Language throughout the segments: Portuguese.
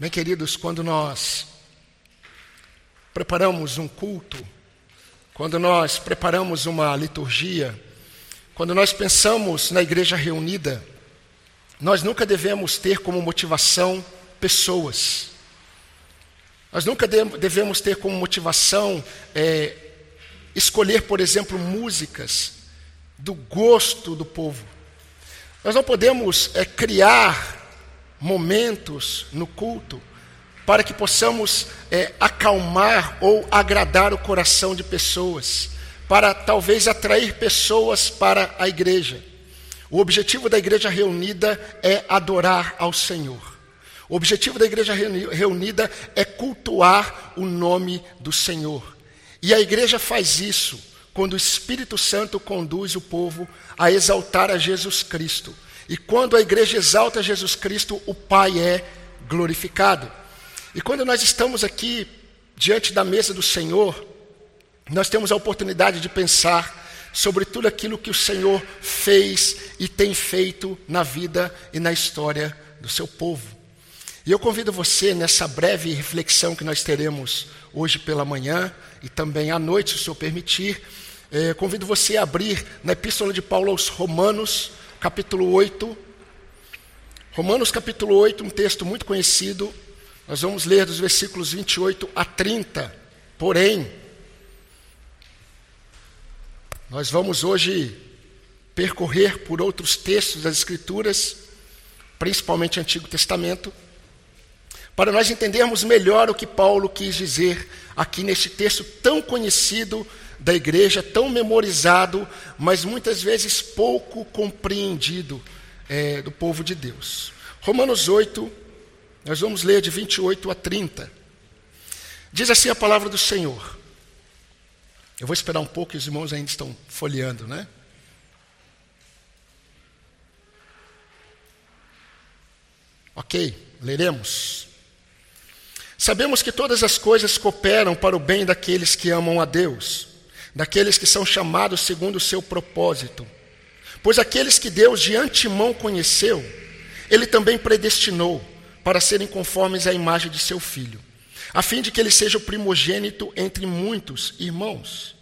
Bem, queridos, quando nós preparamos um culto, quando nós preparamos uma liturgia, quando nós pensamos na igreja reunida, nós nunca devemos ter como motivação pessoas. Nós nunca devemos ter como motivação é, escolher, por exemplo, músicas do gosto do povo. Nós não podemos é, criar momentos no culto para que possamos é, acalmar ou agradar o coração de pessoas, para talvez atrair pessoas para a igreja. O objetivo da igreja reunida é adorar ao Senhor. O objetivo da igreja reunida é cultuar o nome do Senhor. E a igreja faz isso quando o Espírito Santo conduz o povo a exaltar a Jesus Cristo e quando a igreja exalta Jesus Cristo, o Pai é glorificado. E quando nós estamos aqui diante da mesa do Senhor, nós temos a oportunidade de pensar sobre tudo aquilo que o Senhor fez e tem feito na vida e na história do seu povo. E eu convido você nessa breve reflexão que nós teremos hoje pela manhã e também à noite, se o Senhor permitir, eh, convido você a abrir na Epístola de Paulo aos Romanos, capítulo 8. Romanos capítulo 8, um texto muito conhecido. Nós vamos ler dos versículos 28 a 30. Porém, nós vamos hoje percorrer por outros textos das Escrituras, principalmente Antigo Testamento, para nós entendermos melhor o que Paulo quis dizer aqui neste texto tão conhecido da igreja, tão memorizado, mas muitas vezes pouco compreendido é, do povo de Deus. Romanos 8, nós vamos ler de 28 a 30. Diz assim a palavra do Senhor. Eu vou esperar um pouco, os irmãos ainda estão folheando, né? Ok, leremos. Sabemos que todas as coisas cooperam para o bem daqueles que amam a Deus daqueles que são chamados segundo o seu propósito. Pois aqueles que Deus de antemão conheceu, ele também predestinou para serem conformes à imagem de seu filho, a fim de que ele seja o primogênito entre muitos irmãos.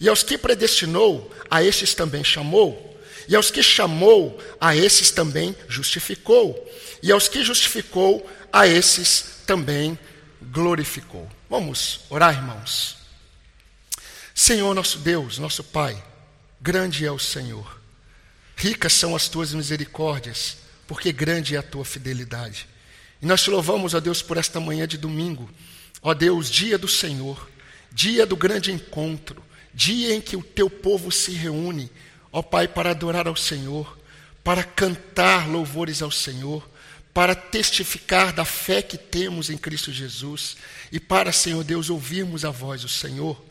E aos que predestinou, a estes também chamou. E aos que chamou, a esses também justificou. E aos que justificou, a esses também glorificou. Vamos orar, irmãos. Senhor nosso Deus, nosso Pai, grande é o Senhor. Ricas são as tuas misericórdias, porque grande é a tua fidelidade. E nós te louvamos, ó Deus, por esta manhã de domingo. Ó Deus, dia do Senhor, dia do grande encontro, dia em que o teu povo se reúne, ó Pai, para adorar ao Senhor, para cantar louvores ao Senhor, para testificar da fé que temos em Cristo Jesus e para, Senhor Deus, ouvirmos a voz do Senhor.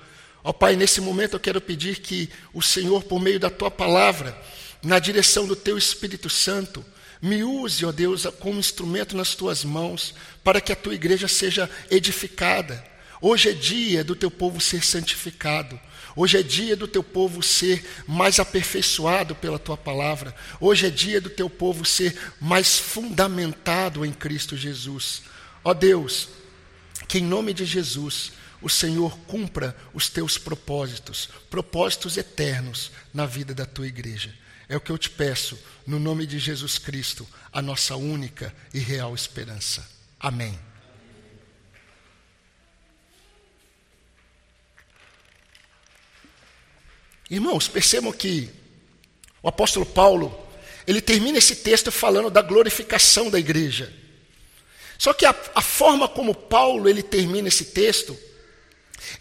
Ó Pai, nesse momento eu quero pedir que o Senhor, por meio da tua palavra, na direção do teu Espírito Santo, me use, ó Deus, como instrumento nas tuas mãos, para que a tua igreja seja edificada. Hoje é dia do teu povo ser santificado. Hoje é dia do teu povo ser mais aperfeiçoado pela tua palavra. Hoje é dia do teu povo ser mais fundamentado em Cristo Jesus. Ó Deus, que em nome de Jesus o Senhor cumpra os teus propósitos, propósitos eternos na vida da tua igreja. É o que eu te peço, no nome de Jesus Cristo, a nossa única e real esperança. Amém. Irmãos, percebam que o apóstolo Paulo, ele termina esse texto falando da glorificação da igreja. Só que a, a forma como Paulo ele termina esse texto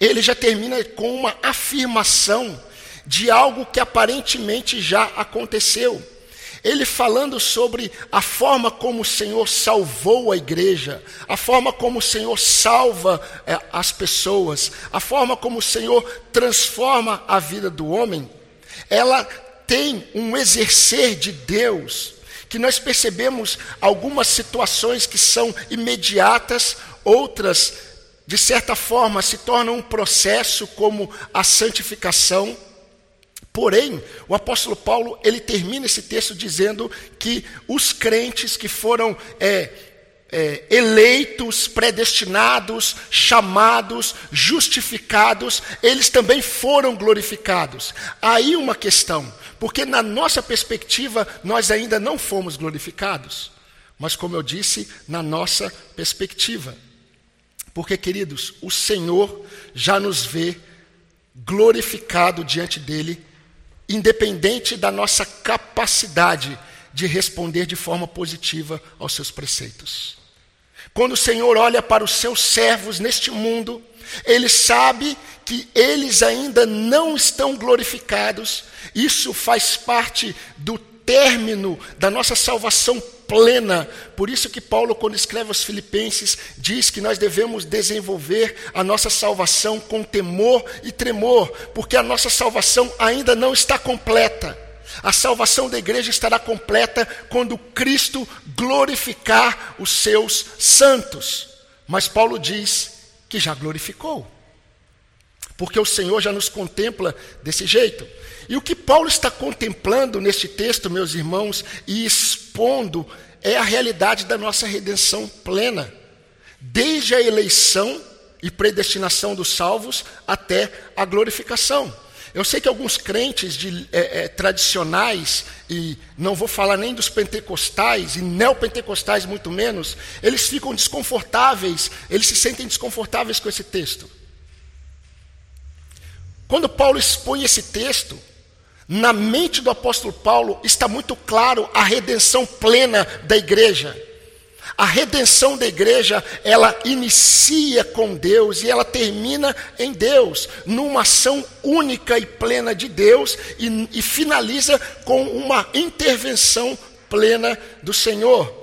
ele já termina com uma afirmação de algo que aparentemente já aconteceu. Ele falando sobre a forma como o Senhor salvou a igreja, a forma como o Senhor salva é, as pessoas, a forma como o Senhor transforma a vida do homem, ela tem um exercer de Deus, que nós percebemos algumas situações que são imediatas, outras de certa forma, se torna um processo como a santificação. Porém, o apóstolo Paulo ele termina esse texto dizendo que os crentes que foram é, é, eleitos, predestinados, chamados, justificados, eles também foram glorificados. Aí uma questão, porque na nossa perspectiva nós ainda não fomos glorificados, mas como eu disse, na nossa perspectiva. Porque, queridos, o Senhor já nos vê glorificado diante dele, independente da nossa capacidade de responder de forma positiva aos seus preceitos. Quando o Senhor olha para os seus servos neste mundo, ele sabe que eles ainda não estão glorificados. Isso faz parte do término da nossa salvação plena. Por isso que Paulo, quando escreve aos Filipenses, diz que nós devemos desenvolver a nossa salvação com temor e tremor, porque a nossa salvação ainda não está completa. A salvação da igreja estará completa quando Cristo glorificar os seus santos. Mas Paulo diz que já glorificou, porque o Senhor já nos contempla desse jeito. E o que Paulo está contemplando neste texto, meus irmãos, e expondo, é a realidade da nossa redenção plena, desde a eleição e predestinação dos salvos até a glorificação. Eu sei que alguns crentes de, é, é, tradicionais, e não vou falar nem dos pentecostais, e neopentecostais muito menos, eles ficam desconfortáveis, eles se sentem desconfortáveis com esse texto. Quando Paulo expõe esse texto, na mente do apóstolo Paulo está muito claro a redenção plena da igreja. A redenção da igreja, ela inicia com Deus e ela termina em Deus, numa ação única e plena de Deus e, e finaliza com uma intervenção plena do Senhor.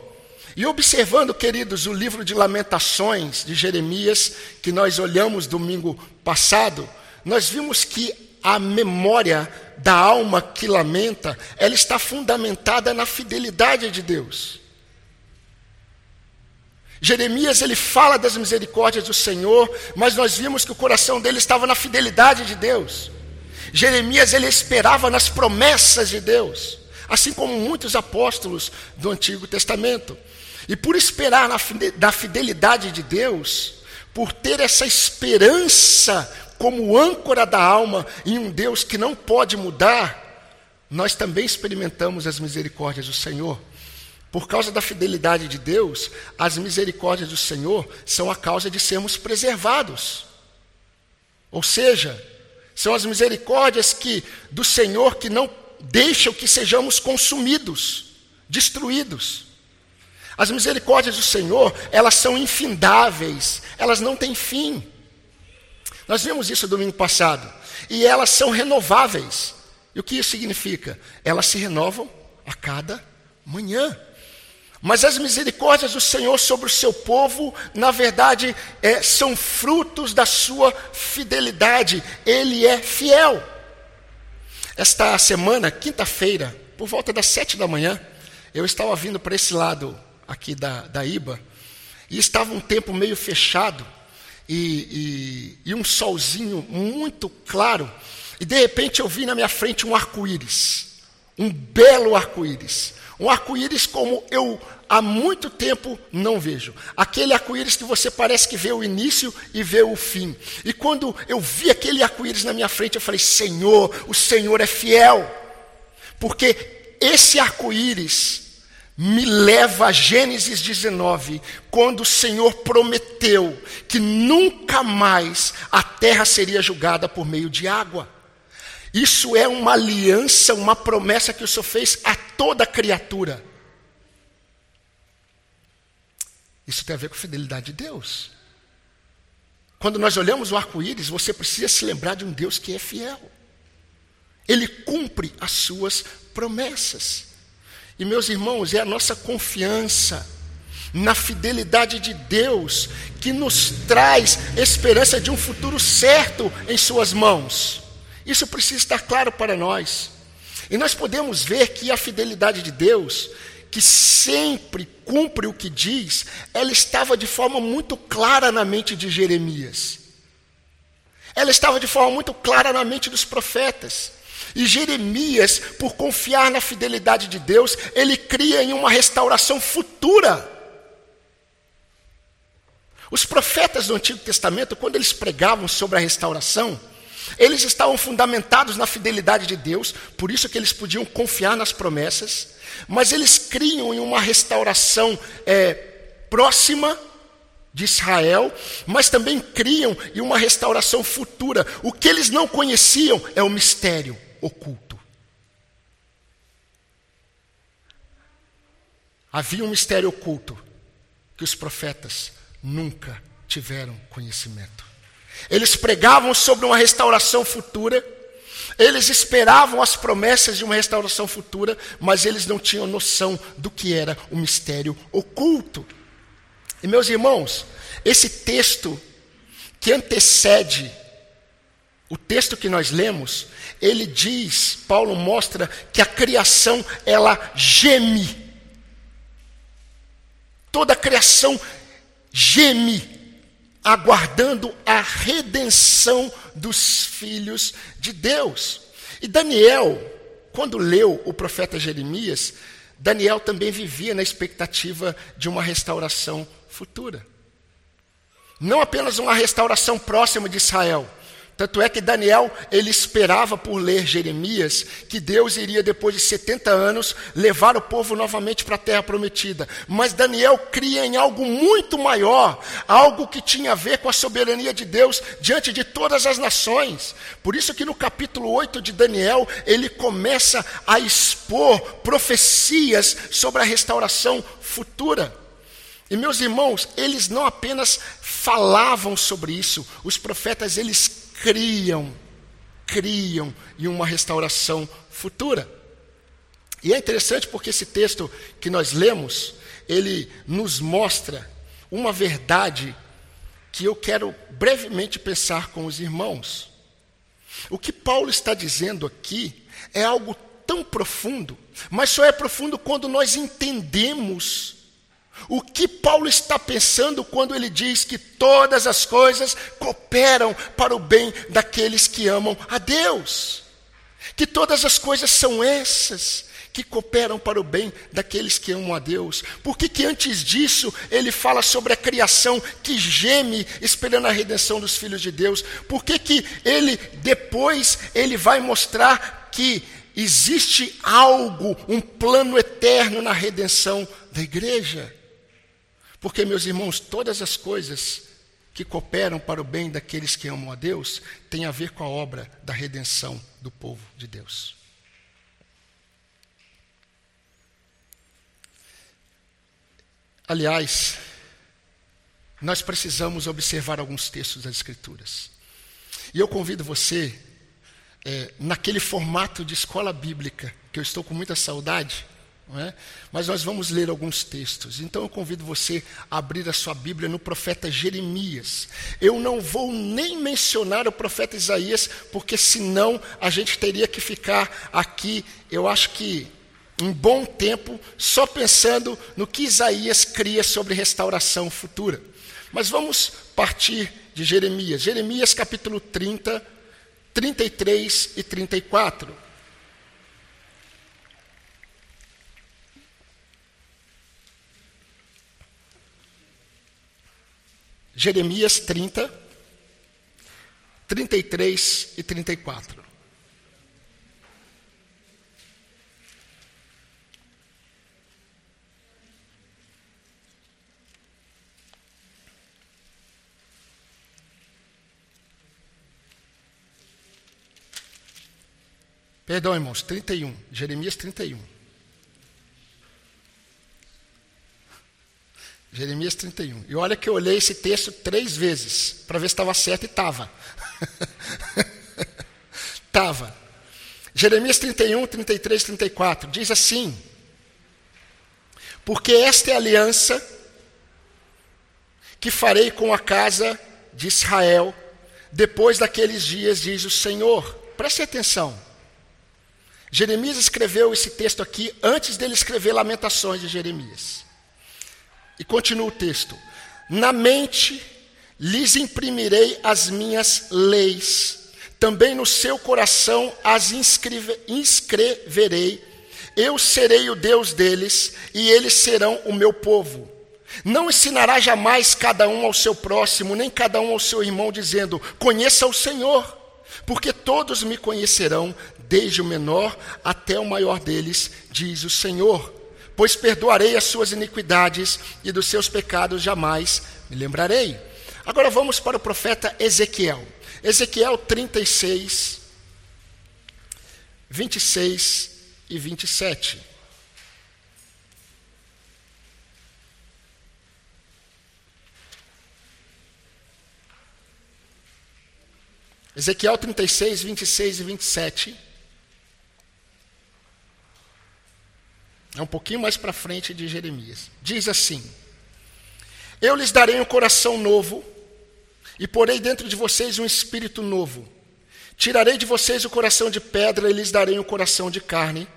E observando, queridos, o livro de Lamentações de Jeremias, que nós olhamos domingo passado, nós vimos que a memória da alma que lamenta, ela está fundamentada na fidelidade de Deus. Jeremias ele fala das misericórdias do Senhor, mas nós vimos que o coração dele estava na fidelidade de Deus. Jeremias ele esperava nas promessas de Deus, assim como muitos apóstolos do Antigo Testamento. E por esperar na fidelidade de Deus, por ter essa esperança como âncora da alma em um Deus que não pode mudar, nós também experimentamos as misericórdias do Senhor. Por causa da fidelidade de Deus, as misericórdias do Senhor são a causa de sermos preservados. Ou seja, são as misericórdias que do Senhor que não deixam que sejamos consumidos, destruídos. As misericórdias do Senhor, elas são infindáveis, elas não têm fim. Nós vimos isso domingo passado. E elas são renováveis. E o que isso significa? Elas se renovam a cada manhã. Mas as misericórdias do Senhor sobre o seu povo, na verdade, é, são frutos da sua fidelidade. Ele é fiel. Esta semana, quinta-feira, por volta das sete da manhã, eu estava vindo para esse lado aqui da, da Iba, e estava um tempo meio fechado, e, e, e um solzinho muito claro, e de repente eu vi na minha frente um arco-íris, um belo arco-íris, um arco-íris como eu há muito tempo não vejo. Aquele arco-íris que você parece que vê o início e vê o fim. E quando eu vi aquele arco-íris na minha frente, eu falei: Senhor, o Senhor é fiel. Porque esse arco-íris me leva a Gênesis 19, quando o Senhor prometeu que nunca mais a terra seria julgada por meio de água. Isso é uma aliança, uma promessa que o Senhor fez a toda criatura. Isso tem a ver com a fidelidade de Deus. Quando nós olhamos o arco-íris, você precisa se lembrar de um Deus que é fiel. Ele cumpre as suas promessas. E meus irmãos, é a nossa confiança na fidelidade de Deus que nos traz esperança de um futuro certo em Suas mãos. Isso precisa estar claro para nós. E nós podemos ver que a fidelidade de Deus, que sempre cumpre o que diz, ela estava de forma muito clara na mente de Jeremias. Ela estava de forma muito clara na mente dos profetas. E Jeremias, por confiar na fidelidade de Deus, ele cria em uma restauração futura. profetas do Antigo Testamento, quando eles pregavam sobre a restauração, eles estavam fundamentados na fidelidade de Deus, por isso que eles podiam confiar nas promessas, mas eles criam em uma restauração é, próxima de Israel, mas também criam em uma restauração futura. O que eles não conheciam é o mistério oculto. Havia um mistério oculto que os profetas nunca tiveram conhecimento. Eles pregavam sobre uma restauração futura, eles esperavam as promessas de uma restauração futura, mas eles não tinham noção do que era o mistério oculto. E meus irmãos, esse texto que antecede o texto que nós lemos, ele diz, Paulo mostra que a criação ela geme. Toda a criação geme aguardando a redenção dos filhos de Deus. E Daniel, quando leu o profeta Jeremias, Daniel também vivia na expectativa de uma restauração futura. Não apenas uma restauração próxima de Israel, tanto é que Daniel, ele esperava por ler Jeremias, que Deus iria, depois de 70 anos, levar o povo novamente para a terra prometida. Mas Daniel cria em algo muito maior, algo que tinha a ver com a soberania de Deus diante de todas as nações. Por isso que no capítulo 8 de Daniel, ele começa a expor profecias sobre a restauração futura. E meus irmãos, eles não apenas falavam sobre isso, os profetas eles criam, criam em uma restauração futura. E é interessante porque esse texto que nós lemos, ele nos mostra uma verdade que eu quero brevemente pensar com os irmãos. O que Paulo está dizendo aqui é algo tão profundo, mas só é profundo quando nós entendemos o que Paulo está pensando quando ele diz que todas as coisas cooperam para o bem daqueles que amam a Deus? Que todas as coisas são essas que cooperam para o bem daqueles que amam a Deus. Por que, que antes disso ele fala sobre a criação que geme esperando a redenção dos filhos de Deus? Por que, que ele depois ele vai mostrar que existe algo, um plano eterno na redenção da igreja? Porque, meus irmãos, todas as coisas que cooperam para o bem daqueles que amam a Deus têm a ver com a obra da redenção do povo de Deus. Aliás, nós precisamos observar alguns textos das Escrituras. E eu convido você, é, naquele formato de escola bíblica, que eu estou com muita saudade, é? Mas nós vamos ler alguns textos. Então eu convido você a abrir a sua Bíblia no profeta Jeremias. Eu não vou nem mencionar o profeta Isaías, porque senão a gente teria que ficar aqui, eu acho que um bom tempo, só pensando no que Isaías cria sobre restauração futura. Mas vamos partir de Jeremias. Jeremias capítulo 30, 33 e 34. Jeremias 30, 33 e 34. Perdão, irmãos, 31. Jeremias 31. Jeremias 31. E olha que eu olhei esse texto três vezes para ver se estava certo e estava. Estava. Jeremias 31, 33, 34 diz assim: Porque esta é a aliança que farei com a casa de Israel depois daqueles dias, diz o Senhor. Preste atenção. Jeremias escreveu esse texto aqui antes dele escrever Lamentações de Jeremias. E continua o texto: Na mente lhes imprimirei as minhas leis, também no seu coração as inscreve, inscreverei. Eu serei o Deus deles, e eles serão o meu povo. Não ensinará jamais cada um ao seu próximo, nem cada um ao seu irmão, dizendo: Conheça o Senhor, porque todos me conhecerão, desde o menor até o maior deles, diz o Senhor. Pois perdoarei as suas iniquidades e dos seus pecados jamais me lembrarei. Agora vamos para o profeta Ezequiel. Ezequiel 36, 26 e 27. Ezequiel 36, 26 e 27. É um pouquinho mais para frente de Jeremias. Diz assim: Eu lhes darei um coração novo, e porei dentro de vocês um espírito novo. Tirarei de vocês o coração de pedra e lhes darei um coração de carne.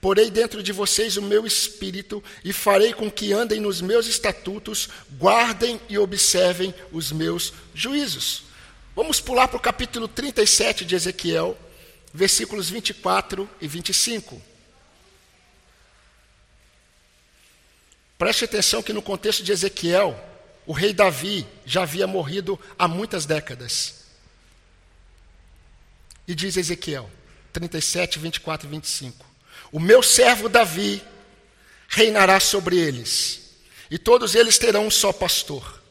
Porei dentro de vocês o meu espírito e farei com que andem nos meus estatutos, guardem e observem os meus juízos. Vamos pular para o capítulo 37 de Ezequiel, versículos 24 e 25. Preste atenção que no contexto de Ezequiel, o rei Davi já havia morrido há muitas décadas. E diz Ezequiel 37, 24 e 25: O meu servo Davi reinará sobre eles, e todos eles terão um só pastor.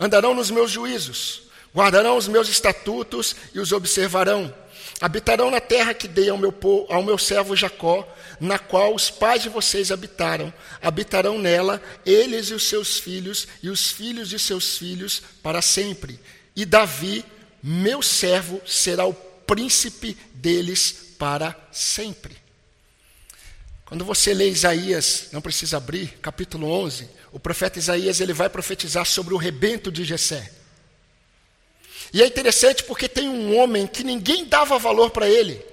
Andarão nos meus juízos, Guardarão os meus estatutos e os observarão. Habitarão na terra que dei ao meu, ao meu servo Jacó, na qual os pais de vocês habitaram. Habitarão nela, eles e os seus filhos, e os filhos de seus filhos, para sempre. E Davi, meu servo, será o príncipe deles para sempre. Quando você lê Isaías, não precisa abrir, capítulo 11, o profeta Isaías ele vai profetizar sobre o rebento de Jessé. E é interessante porque tem um homem que ninguém dava valor para ele.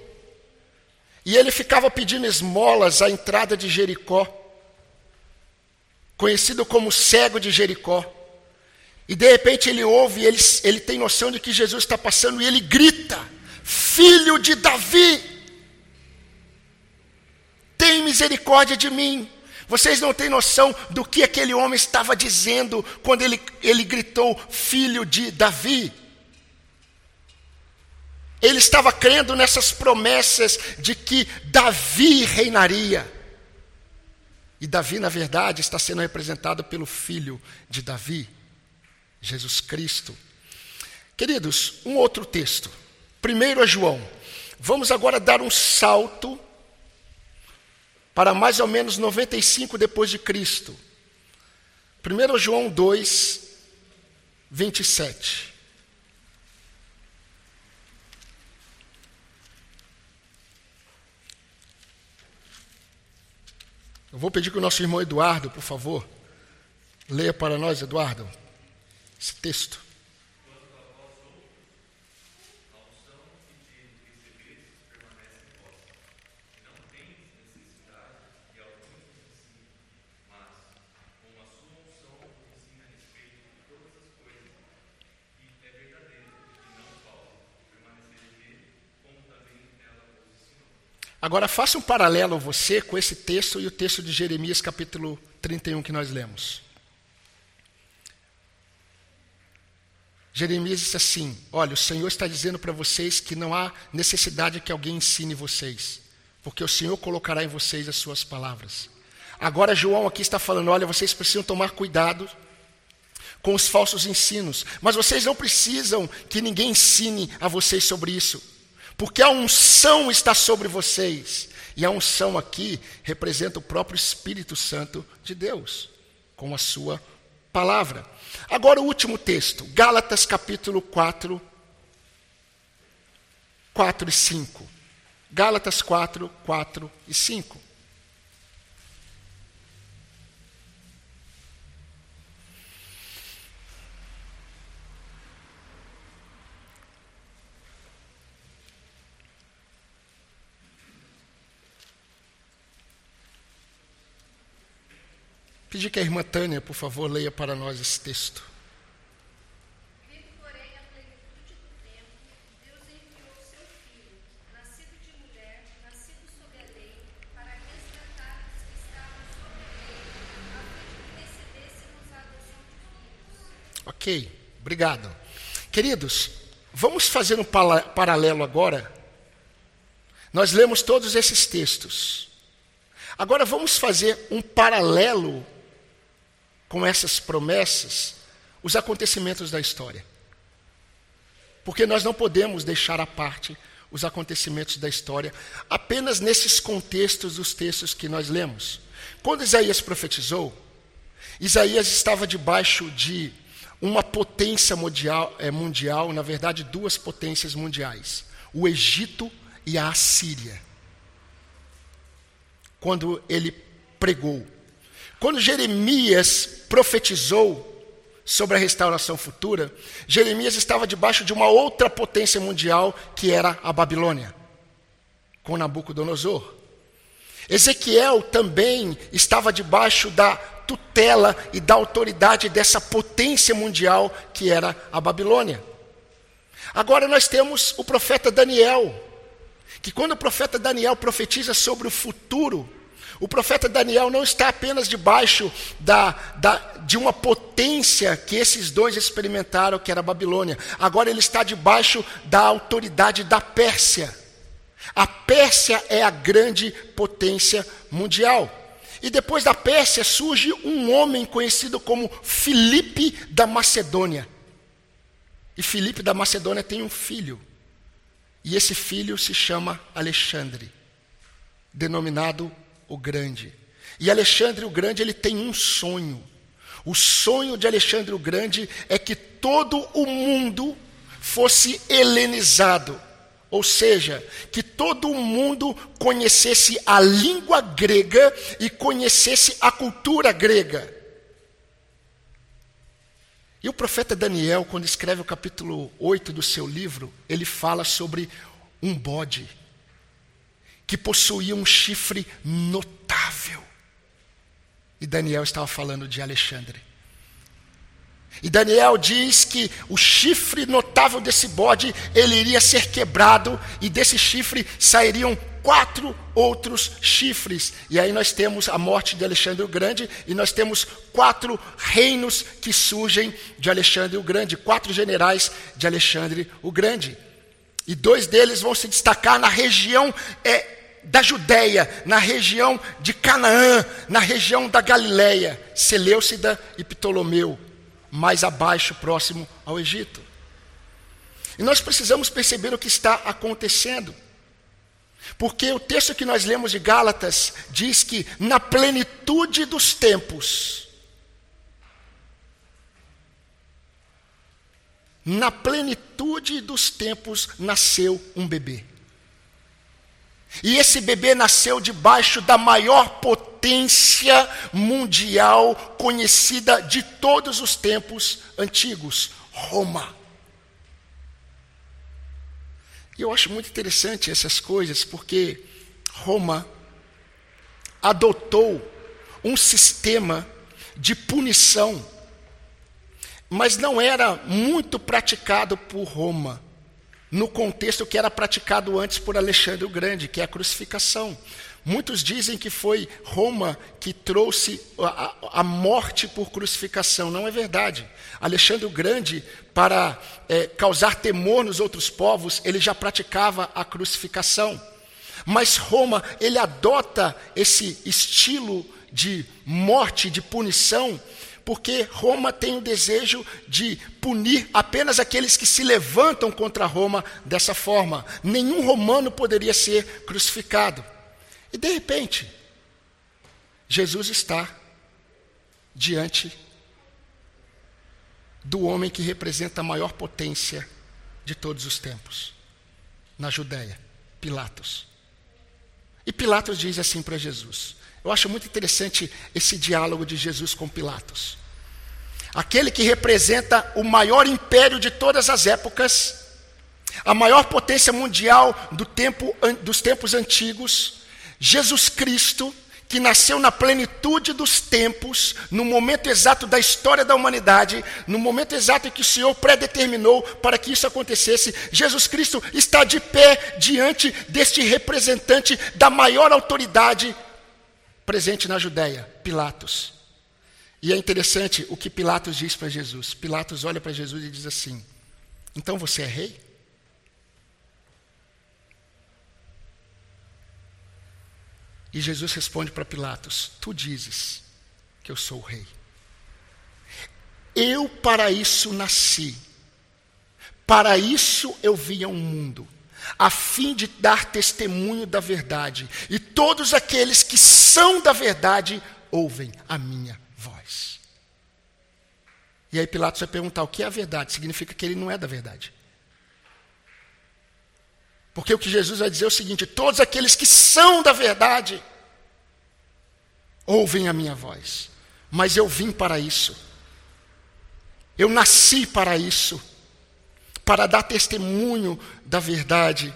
E ele ficava pedindo esmolas à entrada de Jericó, conhecido como cego de Jericó. E de repente ele ouve, ele, ele tem noção de que Jesus está passando e ele grita: Filho de Davi, tem misericórdia de mim. Vocês não têm noção do que aquele homem estava dizendo quando ele, ele gritou: Filho de Davi. Ele estava crendo nessas promessas de que Davi reinaria. E Davi, na verdade, está sendo representado pelo filho de Davi, Jesus Cristo. Queridos, um outro texto. Primeiro é João. Vamos agora dar um salto para mais ou menos 95 depois de Cristo. 1 João 2, 27. Eu vou pedir que o nosso irmão Eduardo, por favor, leia para nós, Eduardo, esse texto. Agora faça um paralelo você com esse texto e o texto de Jeremias capítulo 31 que nós lemos. Jeremias disse assim: Olha, o Senhor está dizendo para vocês que não há necessidade que alguém ensine vocês, porque o Senhor colocará em vocês as suas palavras. Agora, João aqui está falando: Olha, vocês precisam tomar cuidado com os falsos ensinos, mas vocês não precisam que ninguém ensine a vocês sobre isso porque a unção está sobre vocês. E a unção aqui representa o próprio Espírito Santo de Deus, com a sua palavra. Agora o último texto, Gálatas capítulo 4, 4 e 5. Gálatas 4, 4 e 5. Pedir que a irmã Tânia, por favor, leia para nós esse texto. Ok, obrigado. Queridos, vamos fazer um paralelo agora. Nós lemos todos esses textos. Agora vamos fazer um paralelo com essas promessas, os acontecimentos da história. Porque nós não podemos deixar à parte os acontecimentos da história apenas nesses contextos dos textos que nós lemos. Quando Isaías profetizou, Isaías estava debaixo de uma potência mundial, é, mundial, na verdade, duas potências mundiais: o Egito e a Assíria. Quando ele pregou. Quando Jeremias profetizou sobre a restauração futura, Jeremias estava debaixo de uma outra potência mundial, que era a Babilônia, com Nabucodonosor. Ezequiel também estava debaixo da tutela e da autoridade dessa potência mundial que era a Babilônia. Agora nós temos o profeta Daniel, que quando o profeta Daniel profetiza sobre o futuro, o profeta Daniel não está apenas debaixo da, da, de uma potência que esses dois experimentaram, que era a Babilônia. Agora ele está debaixo da autoridade da Pérsia. A Pérsia é a grande potência mundial. E depois da Pérsia surge um homem conhecido como Filipe da Macedônia. E Filipe da Macedônia tem um filho. E esse filho se chama Alexandre, denominado o Grande. E Alexandre o Grande ele tem um sonho. O sonho de Alexandre o Grande é que todo o mundo fosse helenizado, ou seja, que todo mundo conhecesse a língua grega e conhecesse a cultura grega. E o profeta Daniel, quando escreve o capítulo 8 do seu livro, ele fala sobre um bode que possuía um chifre notável. E Daniel estava falando de Alexandre. E Daniel diz que o chifre notável desse bode, ele iria ser quebrado e desse chifre sairiam quatro outros chifres. E aí nós temos a morte de Alexandre o Grande e nós temos quatro reinos que surgem de Alexandre o Grande, quatro generais de Alexandre o Grande. E dois deles vão se destacar na região é, da Judéia, na região de Canaã, na região da Galiléia, Seleucida e Ptolomeu, mais abaixo, próximo ao Egito. E nós precisamos perceber o que está acontecendo. Porque o texto que nós lemos de Gálatas diz que na plenitude dos tempos, na plenitude dos tempos nasceu um bebê. E esse bebê nasceu debaixo da maior potência mundial conhecida de todos os tempos antigos, Roma. E eu acho muito interessante essas coisas, porque Roma adotou um sistema de punição, mas não era muito praticado por Roma no contexto que era praticado antes por Alexandre o Grande, que é a crucificação. Muitos dizem que foi Roma que trouxe a, a morte por crucificação. Não é verdade. Alexandre o Grande, para é, causar temor nos outros povos, ele já praticava a crucificação. Mas Roma, ele adota esse estilo de morte, de punição, porque Roma tem o desejo de punir apenas aqueles que se levantam contra Roma dessa forma. Nenhum romano poderia ser crucificado. E de repente, Jesus está diante do homem que representa a maior potência de todos os tempos, na Judéia, Pilatos. E Pilatos diz assim para Jesus: eu acho muito interessante esse diálogo de Jesus com Pilatos. Aquele que representa o maior império de todas as épocas, a maior potência mundial do tempo, dos tempos antigos, Jesus Cristo, que nasceu na plenitude dos tempos, no momento exato da história da humanidade, no momento exato em que o Senhor predeterminou para que isso acontecesse, Jesus Cristo está de pé diante deste representante da maior autoridade presente na Judéia, Pilatos. E é interessante o que Pilatos diz para Jesus. Pilatos olha para Jesus e diz assim: Então você é rei? E Jesus responde para Pilatos: Tu dizes que eu sou o rei. Eu para isso nasci. Para isso eu vim ao mundo, a fim de dar testemunho da verdade. E todos aqueles que são da verdade ouvem a minha voz. E aí Pilatos vai perguntar: o que é a verdade? Significa que ele não é da verdade. Porque o que Jesus vai dizer é o seguinte: todos aqueles que são da verdade ouvem a minha voz. Mas eu vim para isso. Eu nasci para isso para dar testemunho da verdade,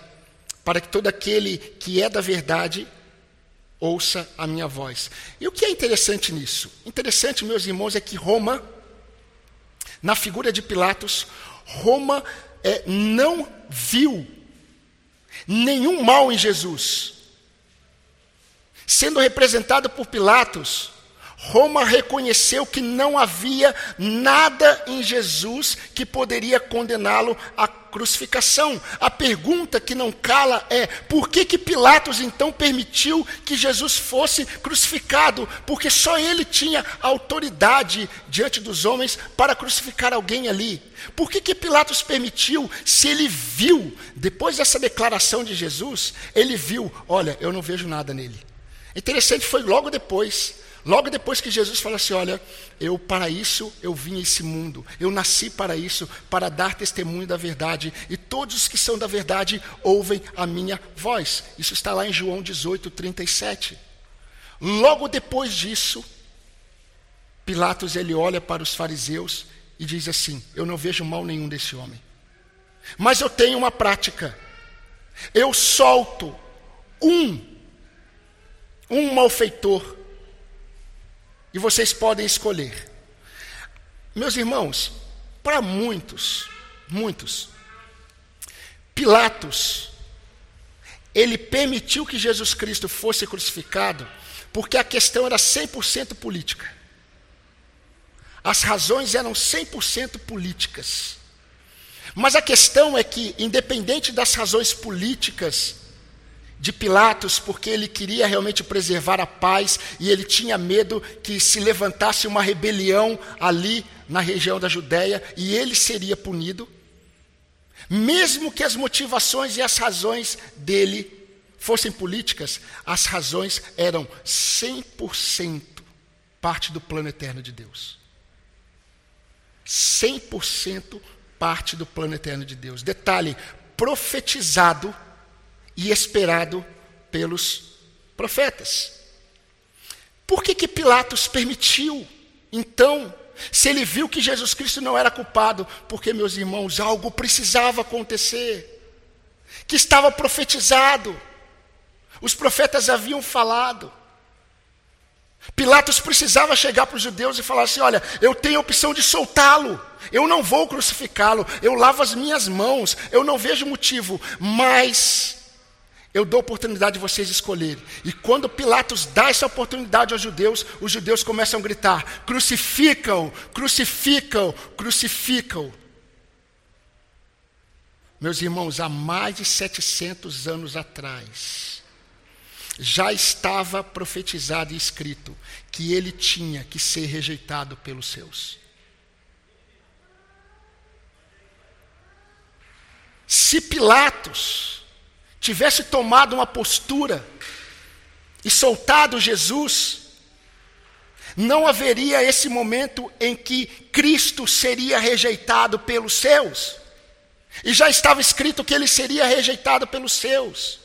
para que todo aquele que é da verdade ouça a minha voz. E o que é interessante nisso? Interessante, meus irmãos, é que Roma, na figura de Pilatos, Roma é, não viu nenhum mal em Jesus. Sendo representado por Pilatos, Roma reconheceu que não havia nada em Jesus que poderia condená-lo à crucificação. A pergunta que não cala é: por que, que Pilatos então permitiu que Jesus fosse crucificado? Porque só ele tinha autoridade diante dos homens para crucificar alguém ali. Por que, que Pilatos permitiu, se ele viu, depois dessa declaração de Jesus, ele viu: olha, eu não vejo nada nele. Interessante, foi logo depois. Logo depois que Jesus fala assim: Olha, eu para isso eu vim a esse mundo, eu nasci para isso, para dar testemunho da verdade, e todos os que são da verdade ouvem a minha voz. Isso está lá em João 18, 37. Logo depois disso, Pilatos ele olha para os fariseus e diz assim: Eu não vejo mal nenhum desse homem, mas eu tenho uma prática. Eu solto um, um malfeitor e vocês podem escolher. Meus irmãos, para muitos, muitos, Pilatos, ele permitiu que Jesus Cristo fosse crucificado, porque a questão era 100% política. As razões eram 100% políticas. Mas a questão é que, independente das razões políticas, de Pilatos, porque ele queria realmente preservar a paz e ele tinha medo que se levantasse uma rebelião ali na região da Judéia e ele seria punido. Mesmo que as motivações e as razões dele fossem políticas, as razões eram 100% parte do plano eterno de Deus. 100% parte do plano eterno de Deus. Detalhe, profetizado e esperado pelos profetas. Por que, que Pilatos permitiu, então, se ele viu que Jesus Cristo não era culpado? Porque, meus irmãos, algo precisava acontecer, que estava profetizado, os profetas haviam falado. Pilatos precisava chegar para os judeus e falar assim: olha, eu tenho a opção de soltá-lo, eu não vou crucificá-lo, eu lavo as minhas mãos, eu não vejo motivo, mas eu dou oportunidade de vocês escolherem. E quando Pilatos dá essa oportunidade aos judeus, os judeus começam a gritar: crucificam, crucificam, crucificam. Meus irmãos, há mais de 700 anos atrás, já estava profetizado e escrito que ele tinha que ser rejeitado pelos seus. Se Pilatos tivesse tomado uma postura e soltado Jesus, não haveria esse momento em que Cristo seria rejeitado pelos seus. E já estava escrito que ele seria rejeitado pelos seus.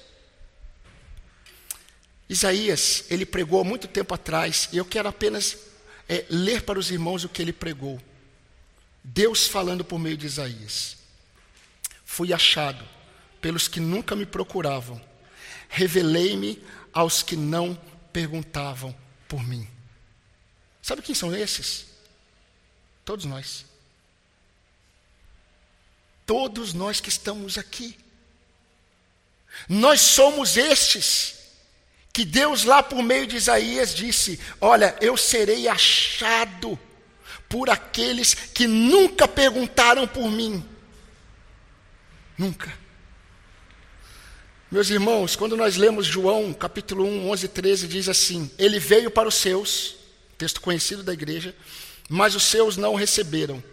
Isaías, ele pregou há muito tempo atrás, e eu quero apenas é, ler para os irmãos o que ele pregou. Deus falando por meio de Isaías: Fui achado pelos que nunca me procuravam. Revelei-me aos que não perguntavam por mim. Sabe quem são esses? Todos nós. Todos nós que estamos aqui. Nós somos estes que Deus, lá por meio de Isaías, disse: Olha, eu serei achado por aqueles que nunca perguntaram por mim. Nunca. Meus irmãos, quando nós lemos João, capítulo 1, 11 e 13, diz assim: Ele veio para os seus, texto conhecido da igreja, mas os seus não o receberam.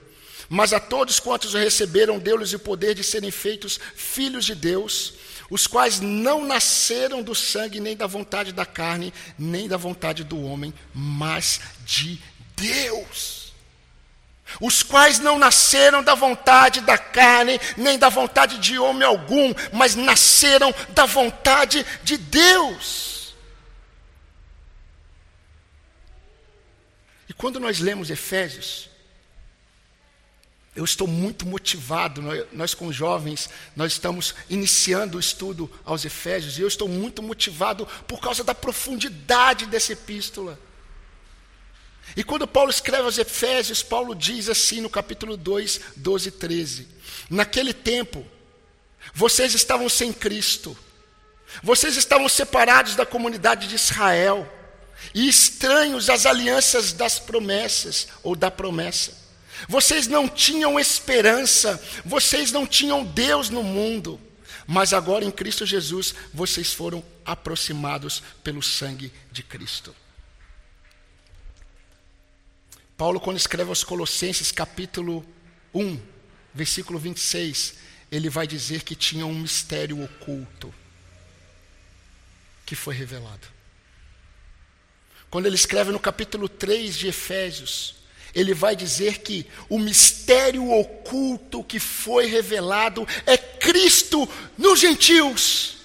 Mas a todos quantos o receberam, deu-lhes o poder de serem feitos filhos de Deus, os quais não nasceram do sangue, nem da vontade da carne, nem da vontade do homem, mas de Deus. Os quais não nasceram da vontade da carne, nem da vontade de homem algum, mas nasceram da vontade de Deus. E quando nós lemos Efésios, eu estou muito motivado, nós, com jovens, nós estamos iniciando o estudo aos Efésios, e eu estou muito motivado por causa da profundidade dessa epístola. E quando Paulo escreve aos Efésios, Paulo diz assim no capítulo 2, 12 e 13: Naquele tempo, vocês estavam sem Cristo, vocês estavam separados da comunidade de Israel, e estranhos às alianças das promessas, ou da promessa. Vocês não tinham esperança, vocês não tinham Deus no mundo, mas agora em Cristo Jesus vocês foram aproximados pelo sangue de Cristo. Paulo, quando escreve aos Colossenses, capítulo 1, versículo 26, ele vai dizer que tinha um mistério oculto que foi revelado. Quando ele escreve no capítulo 3 de Efésios, ele vai dizer que o mistério oculto que foi revelado é Cristo nos gentios.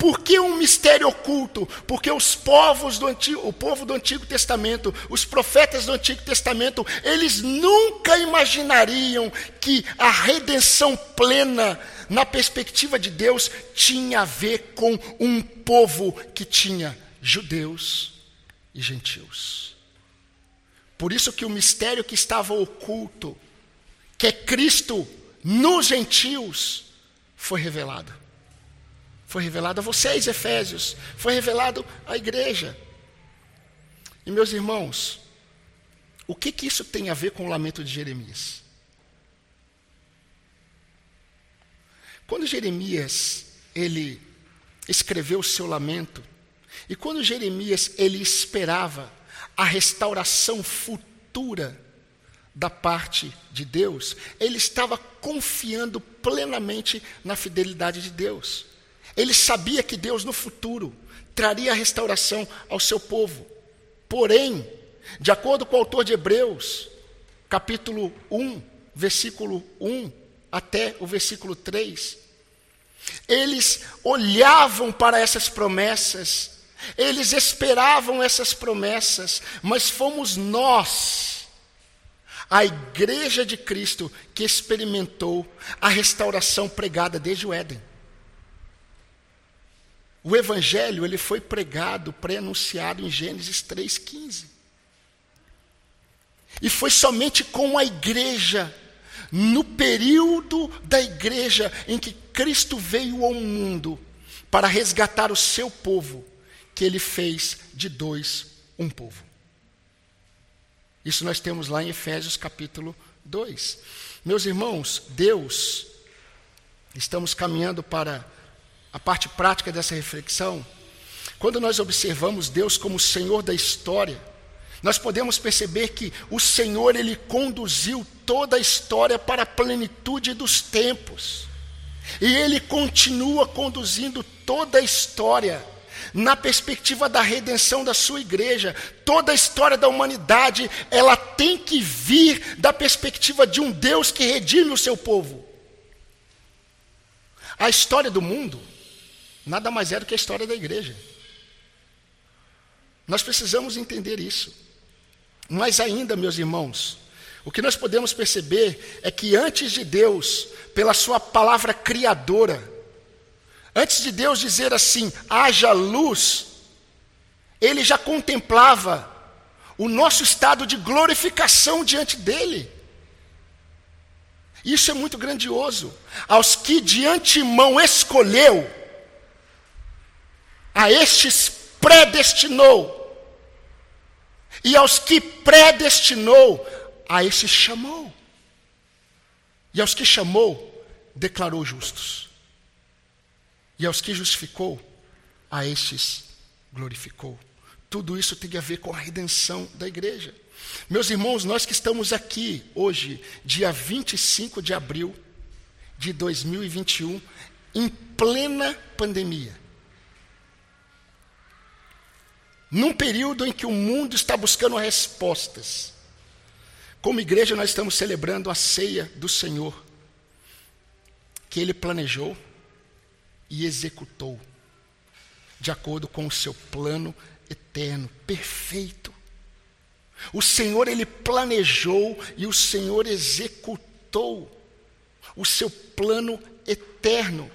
Por que um mistério oculto? Porque os povos do antigo, o povo do Antigo Testamento, os profetas do Antigo Testamento, eles nunca imaginariam que a redenção plena, na perspectiva de Deus, tinha a ver com um povo que tinha judeus e gentios. Por isso que o mistério que estava oculto, que é Cristo nos gentios, foi revelado. Foi revelado a vocês, Efésios, foi revelado à igreja. E meus irmãos, o que, que isso tem a ver com o lamento de Jeremias? Quando Jeremias ele escreveu o seu lamento, e quando Jeremias ele esperava a restauração futura da parte de Deus, ele estava confiando plenamente na fidelidade de Deus. Ele sabia que Deus no futuro traria a restauração ao seu povo. Porém, de acordo com o autor de Hebreus, capítulo 1, versículo 1 até o versículo 3, eles olhavam para essas promessas eles esperavam essas promessas, mas fomos nós, a igreja de Cristo, que experimentou a restauração pregada desde o Éden. O evangelho ele foi pregado, pré-anunciado em Gênesis 3:15. E foi somente com a igreja, no período da igreja em que Cristo veio ao mundo para resgatar o seu povo, que ele fez de dois um povo. Isso nós temos lá em Efésios capítulo 2. Meus irmãos, Deus, estamos caminhando para a parte prática dessa reflexão. Quando nós observamos Deus como Senhor da história, nós podemos perceber que o Senhor ele conduziu toda a história para a plenitude dos tempos. E ele continua conduzindo toda a história na perspectiva da redenção da sua igreja, toda a história da humanidade, ela tem que vir da perspectiva de um Deus que redime o seu povo. A história do mundo nada mais é do que a história da igreja. Nós precisamos entender isso. Mas ainda, meus irmãos, o que nós podemos perceber é que antes de Deus, pela sua palavra criadora, Antes de Deus dizer assim, haja luz, ele já contemplava o nosso estado de glorificação diante dele. Isso é muito grandioso. Aos que de antemão escolheu, A estes predestinou. E aos que predestinou, a estes chamou. E aos que chamou, declarou justos. E aos que justificou, a estes glorificou. Tudo isso tem a ver com a redenção da igreja. Meus irmãos, nós que estamos aqui hoje, dia 25 de abril de 2021, em plena pandemia. Num período em que o mundo está buscando respostas. Como igreja, nós estamos celebrando a ceia do Senhor, que Ele planejou e executou, de acordo com o seu plano eterno, perfeito. O Senhor, Ele planejou e o Senhor executou o seu plano eterno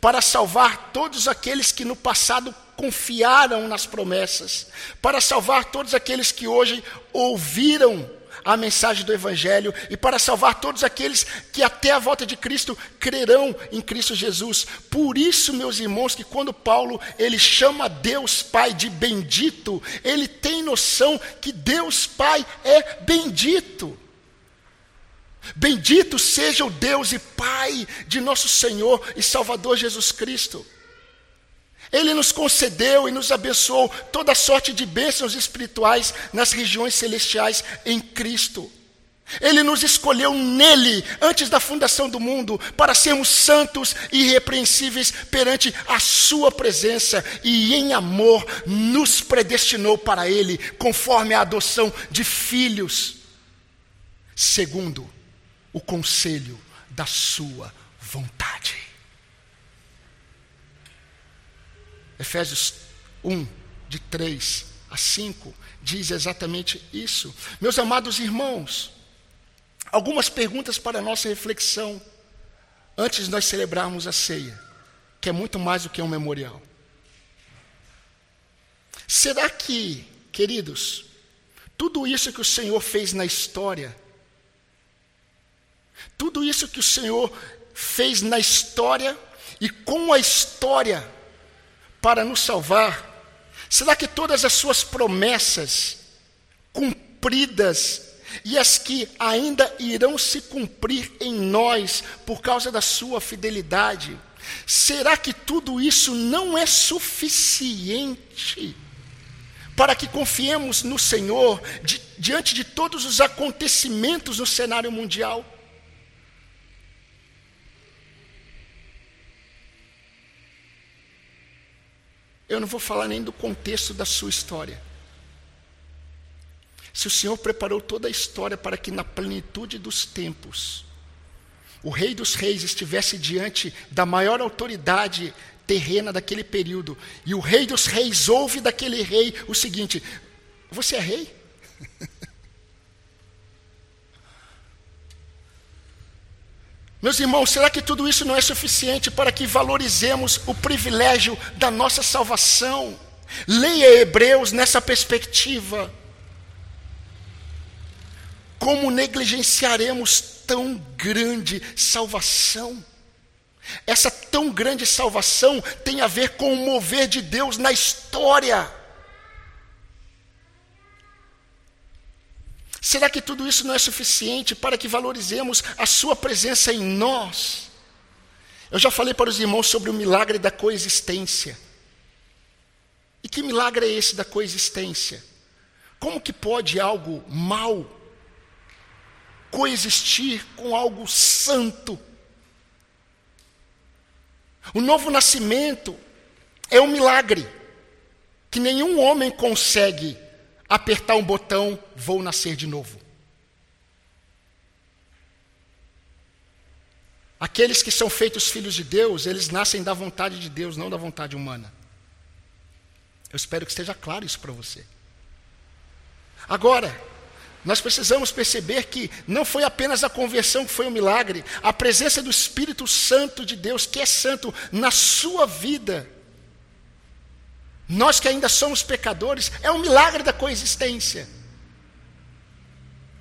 para salvar todos aqueles que no passado confiaram nas promessas, para salvar todos aqueles que hoje ouviram a mensagem do Evangelho e para salvar todos aqueles que até a volta de Cristo crerão em Cristo Jesus. Por isso, meus irmãos, que quando Paulo ele chama Deus Pai de bendito, ele tem noção que Deus Pai é bendito. Bendito seja o Deus e Pai de nosso Senhor e Salvador Jesus Cristo. Ele nos concedeu e nos abençoou toda sorte de bênçãos espirituais nas regiões celestiais em Cristo. Ele nos escolheu nele, antes da fundação do mundo, para sermos santos e irrepreensíveis perante a Sua presença, e em amor nos predestinou para Ele, conforme a adoção de filhos, segundo o conselho da Sua vontade. Efésios 1, de 3 a 5, diz exatamente isso. Meus amados irmãos, algumas perguntas para a nossa reflexão antes de nós celebrarmos a ceia, que é muito mais do que um memorial. Será que, queridos, tudo isso que o Senhor fez na história, tudo isso que o Senhor fez na história e com a história para nos salvar? Será que todas as suas promessas cumpridas e as que ainda irão se cumprir em nós por causa da sua fidelidade, será que tudo isso não é suficiente para que confiemos no Senhor di diante de todos os acontecimentos no cenário mundial? Eu não vou falar nem do contexto da sua história. Se o Senhor preparou toda a história para que na plenitude dos tempos o Rei dos Reis estivesse diante da maior autoridade terrena daquele período, e o Rei dos Reis ouve daquele rei o seguinte: Você é rei? Meus irmãos, será que tudo isso não é suficiente para que valorizemos o privilégio da nossa salvação? Leia Hebreus nessa perspectiva. Como negligenciaremos tão grande salvação? Essa tão grande salvação tem a ver com o mover de Deus na história. Será que tudo isso não é suficiente para que valorizemos a Sua presença em nós? Eu já falei para os irmãos sobre o milagre da coexistência. E que milagre é esse da coexistência? Como que pode algo mal coexistir com algo santo? O novo nascimento é um milagre que nenhum homem consegue apertar um botão, vou nascer de novo. Aqueles que são feitos filhos de Deus, eles nascem da vontade de Deus, não da vontade humana. Eu espero que esteja claro isso para você. Agora, nós precisamos perceber que não foi apenas a conversão que foi um milagre, a presença do Espírito Santo de Deus, que é santo, na sua vida, nós que ainda somos pecadores, é um milagre da coexistência.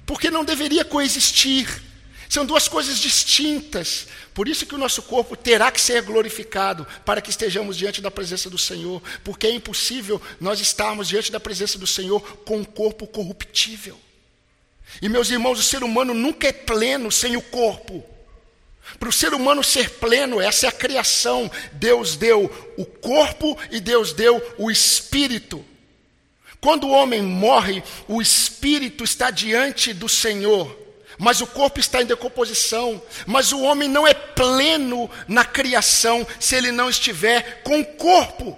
Porque não deveria coexistir São duas coisas distintas. Por isso que o nosso corpo terá que ser glorificado para que estejamos diante da presença do Senhor, porque é impossível nós estarmos diante da presença do Senhor com um corpo corruptível. E meus irmãos, o ser humano nunca é pleno sem o corpo. Para o ser humano ser pleno, essa é a criação. Deus deu o corpo e Deus deu o espírito. Quando o homem morre, o espírito está diante do Senhor, mas o corpo está em decomposição. Mas o homem não é pleno na criação se ele não estiver com o corpo.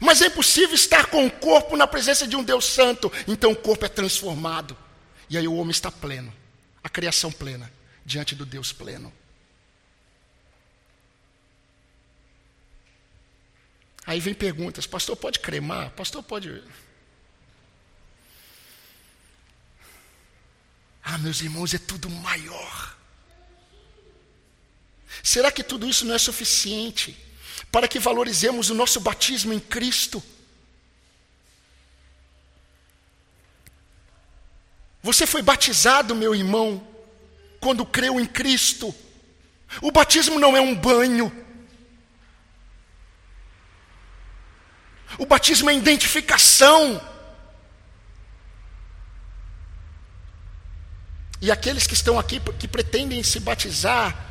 Mas é impossível estar com o corpo na presença de um Deus Santo, então o corpo é transformado. E aí o homem está pleno, a criação plena, diante do Deus pleno. Aí vem perguntas, pastor pode cremar? Pastor pode. Ah, meus irmãos, é tudo maior. Será que tudo isso não é suficiente para que valorizemos o nosso batismo em Cristo? Você foi batizado, meu irmão, quando creu em Cristo. O batismo não é um banho. O batismo é identificação. E aqueles que estão aqui, que pretendem se batizar,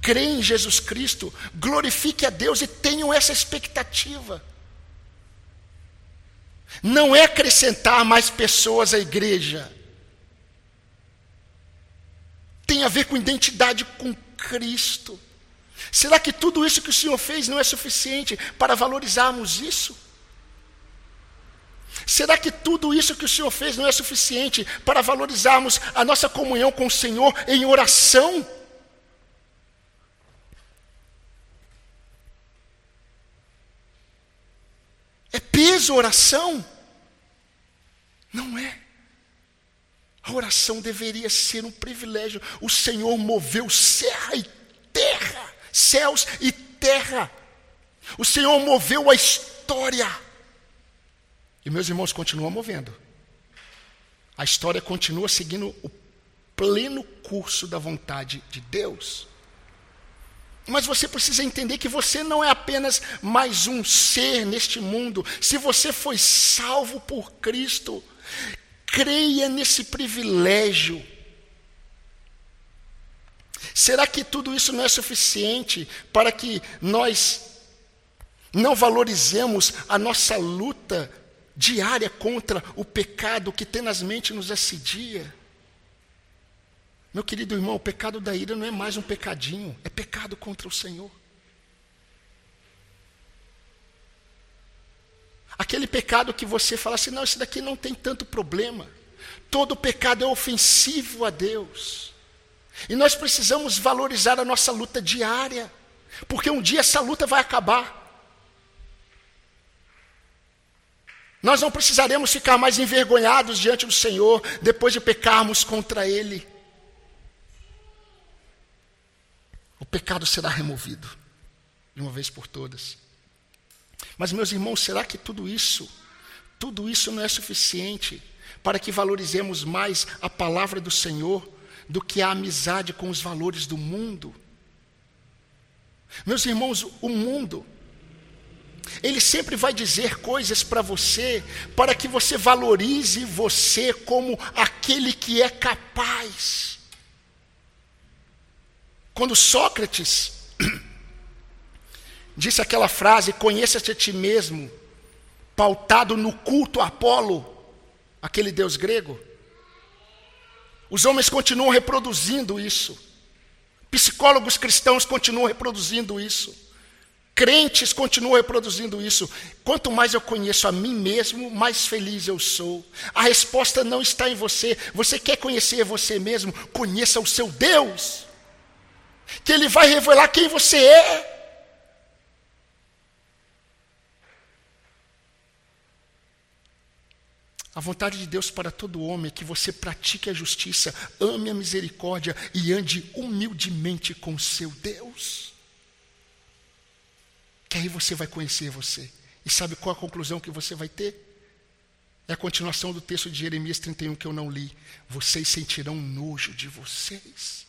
creem em Jesus Cristo, glorifique a Deus e tenham essa expectativa. Não é acrescentar mais pessoas à igreja. Tem a ver com identidade com Cristo. Será que tudo isso que o Senhor fez não é suficiente para valorizarmos isso? Será que tudo isso que o Senhor fez não é suficiente para valorizarmos a nossa comunhão com o Senhor em oração? É peso oração? Não é. A oração deveria ser um privilégio. O Senhor moveu serra e terra céus e terra. O Senhor moveu a história. E meus irmãos continuam movendo. A história continua seguindo o pleno curso da vontade de Deus. Mas você precisa entender que você não é apenas mais um ser neste mundo. Se você foi salvo por Cristo, creia nesse privilégio Será que tudo isso não é suficiente para que nós não valorizemos a nossa luta diária contra o pecado que tenazmente nos assedia? Meu querido irmão, o pecado da ira não é mais um pecadinho, é pecado contra o Senhor. Aquele pecado que você fala assim, não, esse daqui não tem tanto problema. Todo pecado é ofensivo a Deus. E nós precisamos valorizar a nossa luta diária, porque um dia essa luta vai acabar. Nós não precisaremos ficar mais envergonhados diante do Senhor depois de pecarmos contra Ele. O pecado será removido de uma vez por todas. Mas, meus irmãos, será que tudo isso, tudo isso não é suficiente para que valorizemos mais a palavra do Senhor do que a amizade com os valores do mundo. Meus irmãos, o mundo, ele sempre vai dizer coisas para você, para que você valorize você como aquele que é capaz. Quando Sócrates disse aquela frase: Conheça-te a ti mesmo, pautado no culto a Apolo, aquele deus grego. Os homens continuam reproduzindo isso. Psicólogos cristãos continuam reproduzindo isso. Crentes continuam reproduzindo isso. Quanto mais eu conheço a mim mesmo, mais feliz eu sou. A resposta não está em você. Você quer conhecer você mesmo? Conheça o seu Deus. Que Ele vai revelar quem você é. A vontade de Deus para todo homem é que você pratique a justiça, ame a misericórdia e ande humildemente com seu Deus. Que aí você vai conhecer você. E sabe qual a conclusão que você vai ter? É a continuação do texto de Jeremias 31 que eu não li. Vocês sentirão nojo de vocês.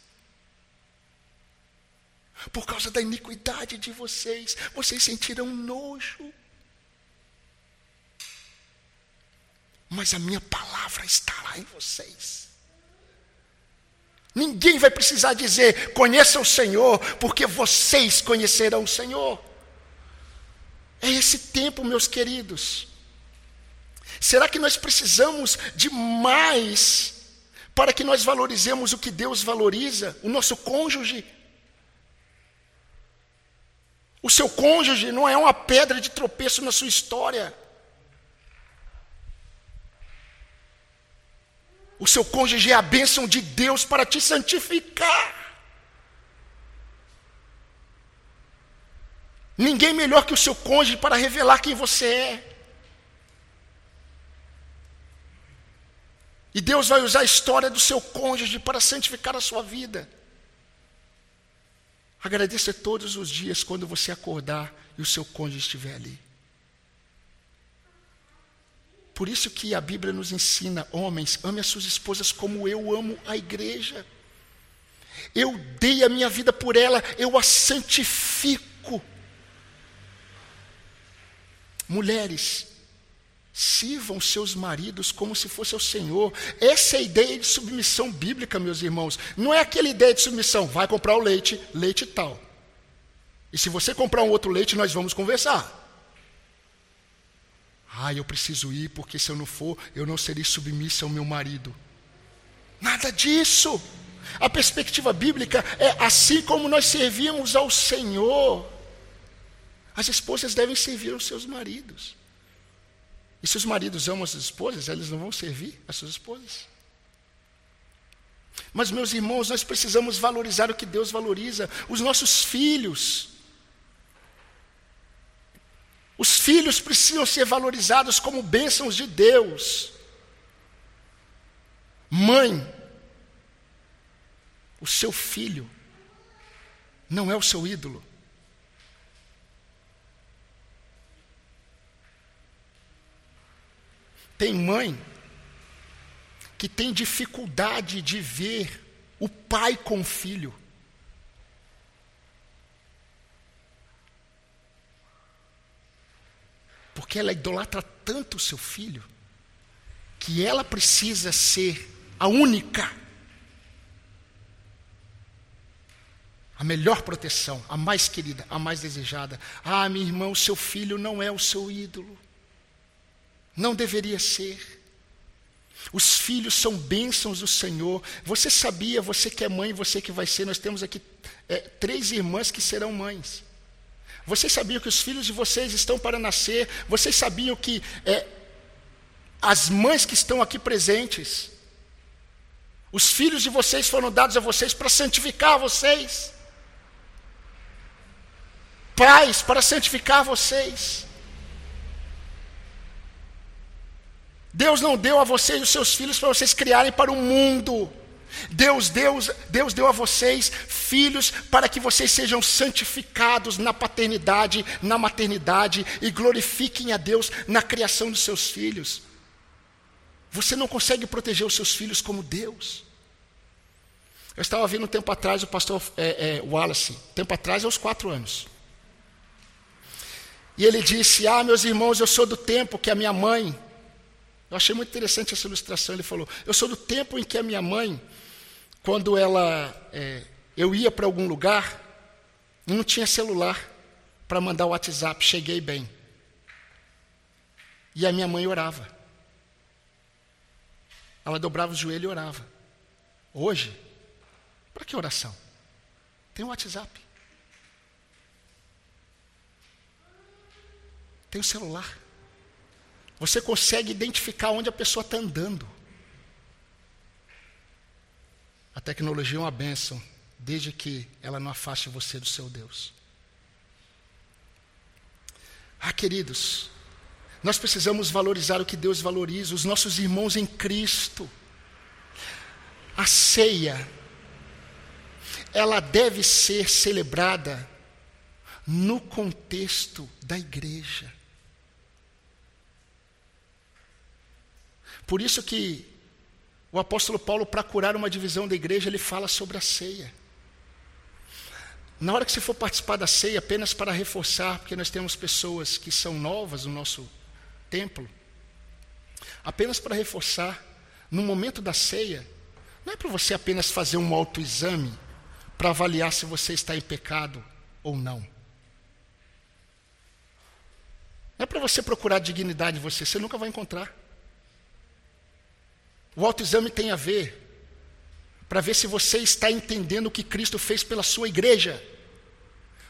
Por causa da iniquidade de vocês, vocês sentirão nojo. Mas a minha palavra estará em vocês. Ninguém vai precisar dizer, conheça o Senhor, porque vocês conhecerão o Senhor. É esse tempo, meus queridos. Será que nós precisamos de mais para que nós valorizemos o que Deus valoriza? O nosso cônjuge? O seu cônjuge não é uma pedra de tropeço na sua história. O seu cônjuge é a bênção de Deus para te santificar. Ninguém melhor que o seu cônjuge para revelar quem você é. E Deus vai usar a história do seu cônjuge para santificar a sua vida. Agradeça todos os dias quando você acordar e o seu cônjuge estiver ali. Por isso que a Bíblia nos ensina, homens, ame as suas esposas como eu amo a igreja. Eu dei a minha vida por ela, eu a santifico. Mulheres, sirvam seus maridos como se fosse o Senhor. Essa é a ideia de submissão bíblica, meus irmãos. Não é aquela ideia de submissão, vai comprar o leite, leite tal. E se você comprar um outro leite, nós vamos conversar. Ah, eu preciso ir, porque se eu não for, eu não serei submissa ao meu marido. Nada disso. A perspectiva bíblica é assim como nós servimos ao Senhor. As esposas devem servir aos seus maridos. E se os maridos amam as esposas, eles não vão servir as suas esposas. Mas, meus irmãos, nós precisamos valorizar o que Deus valoriza. Os nossos filhos. Os filhos precisam ser valorizados como bênçãos de Deus. Mãe, o seu filho não é o seu ídolo. Tem mãe que tem dificuldade de ver o pai com o filho. Porque ela idolatra tanto o seu filho, que ela precisa ser a única, a melhor proteção, a mais querida, a mais desejada. Ah, minha irmã, o seu filho não é o seu ídolo. Não deveria ser. Os filhos são bênçãos do Senhor. Você sabia, você que é mãe, você que vai ser, nós temos aqui é, três irmãs que serão mães. Vocês sabiam que os filhos de vocês estão para nascer? Vocês sabiam que é, as mães que estão aqui presentes, os filhos de vocês foram dados a vocês para santificar vocês? Pais, para santificar vocês. Deus não deu a vocês os seus filhos para vocês criarem para o mundo. Deus, Deus, Deus deu a vocês filhos para que vocês sejam santificados na paternidade, na maternidade e glorifiquem a Deus na criação dos seus filhos. Você não consegue proteger os seus filhos como Deus. Eu estava vendo um tempo atrás o pastor é, é, Wallace, tempo atrás, aos quatro anos. E ele disse: Ah, meus irmãos, eu sou do tempo que a minha mãe. Eu achei muito interessante essa ilustração. Ele falou: Eu sou do tempo em que a minha mãe quando ela, é, eu ia para algum lugar, não tinha celular para mandar o WhatsApp, cheguei bem. E a minha mãe orava. Ela dobrava o joelho e orava. Hoje, para que oração? Tem o WhatsApp. Tem o celular. Você consegue identificar onde a pessoa está andando. A tecnologia é uma bênção, desde que ela não afaste você do seu Deus. Ah, queridos, nós precisamos valorizar o que Deus valoriza, os nossos irmãos em Cristo. A ceia, ela deve ser celebrada no contexto da igreja. Por isso que o apóstolo Paulo, para curar uma divisão da igreja, ele fala sobre a ceia. Na hora que você for participar da ceia, apenas para reforçar, porque nós temos pessoas que são novas no nosso templo, apenas para reforçar, no momento da ceia, não é para você apenas fazer um autoexame para avaliar se você está em pecado ou não. Não é para você procurar dignidade em você, você nunca vai encontrar. O autoexame tem a ver para ver se você está entendendo o que Cristo fez pela sua igreja.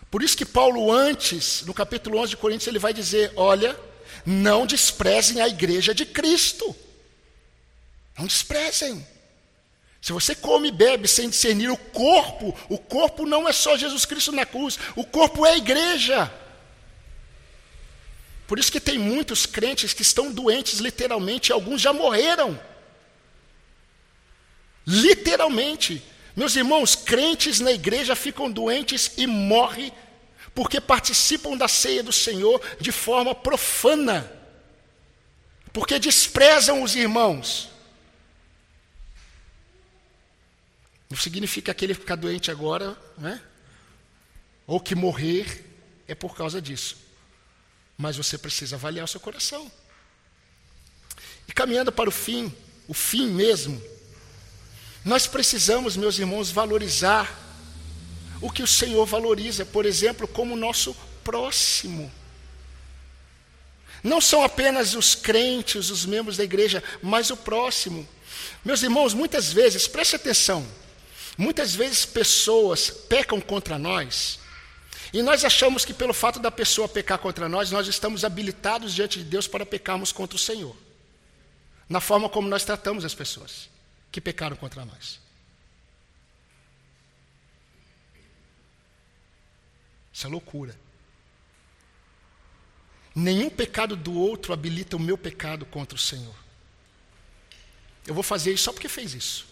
Por isso que Paulo antes, no capítulo 11 de Coríntios, ele vai dizer: "Olha, não desprezem a igreja de Cristo. Não desprezem. Se você come e bebe sem discernir o corpo, o corpo não é só Jesus Cristo na cruz, o corpo é a igreja. Por isso que tem muitos crentes que estão doentes literalmente, alguns já morreram. Literalmente. Meus irmãos, crentes na igreja ficam doentes e morrem porque participam da ceia do Senhor de forma profana, porque desprezam os irmãos. Não significa que ele ficar doente agora, né? ou que morrer é por causa disso. Mas você precisa avaliar o seu coração. E caminhando para o fim, o fim mesmo, nós precisamos, meus irmãos, valorizar o que o Senhor valoriza, por exemplo, como nosso próximo. Não são apenas os crentes, os membros da igreja, mas o próximo. Meus irmãos, muitas vezes, preste atenção, muitas vezes pessoas pecam contra nós, e nós achamos que pelo fato da pessoa pecar contra nós, nós estamos habilitados diante de Deus para pecarmos contra o Senhor, na forma como nós tratamos as pessoas que pecaram contra nós. Isso é loucura. Nenhum pecado do outro habilita o meu pecado contra o Senhor. Eu vou fazer isso só porque fez isso.